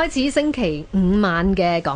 開始星期五晚嘅讲。